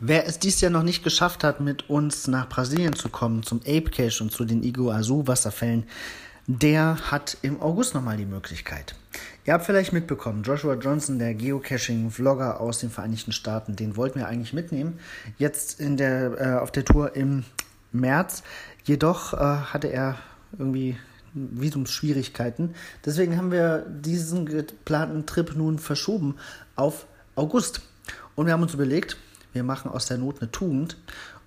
Wer es dies Jahr noch nicht geschafft hat, mit uns nach Brasilien zu kommen, zum Ape Cache und zu den Iguazu Wasserfällen, der hat im August nochmal die Möglichkeit. Ihr habt vielleicht mitbekommen, Joshua Johnson, der Geocaching-Vlogger aus den Vereinigten Staaten, den wollten wir eigentlich mitnehmen. Jetzt in der, äh, auf der Tour im März. Jedoch äh, hatte er irgendwie Visumsschwierigkeiten. Deswegen haben wir diesen geplanten Trip nun verschoben auf August. Und wir haben uns überlegt, wir machen aus der Not eine Tugend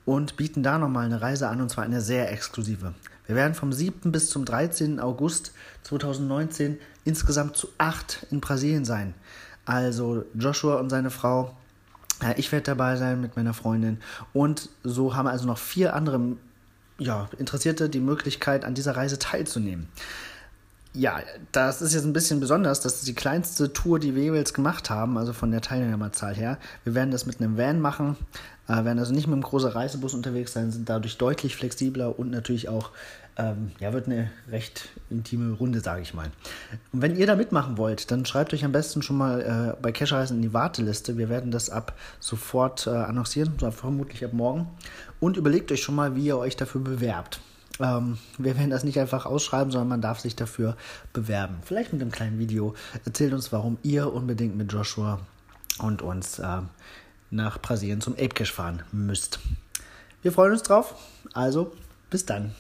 und bieten da nochmal eine Reise an, und zwar eine sehr exklusive. Wir werden vom 7. bis zum 13. August 2019 insgesamt zu acht in Brasilien sein. Also Joshua und seine Frau, ich werde dabei sein mit meiner Freundin und so haben also noch vier andere ja, Interessierte die Möglichkeit, an dieser Reise teilzunehmen. Ja, das ist jetzt ein bisschen besonders. Das ist die kleinste Tour, die wir jeweils gemacht haben, also von der Teilnehmerzahl her. Wir werden das mit einem Van machen, äh, werden also nicht mit einem großen Reisebus unterwegs sein, sind dadurch deutlich flexibler und natürlich auch, ähm, ja, wird eine recht intime Runde, sage ich mal. Und wenn ihr da mitmachen wollt, dann schreibt euch am besten schon mal äh, bei Cashreisen in die Warteliste. Wir werden das ab sofort äh, annoncieren, vermutlich ab morgen. Und überlegt euch schon mal, wie ihr euch dafür bewerbt. Ähm, wir werden das nicht einfach ausschreiben, sondern man darf sich dafür bewerben. Vielleicht mit einem kleinen Video. Erzählt uns, warum ihr unbedingt mit Joshua und uns äh, nach Brasilien zum Ape Cache fahren müsst. Wir freuen uns drauf. Also, bis dann.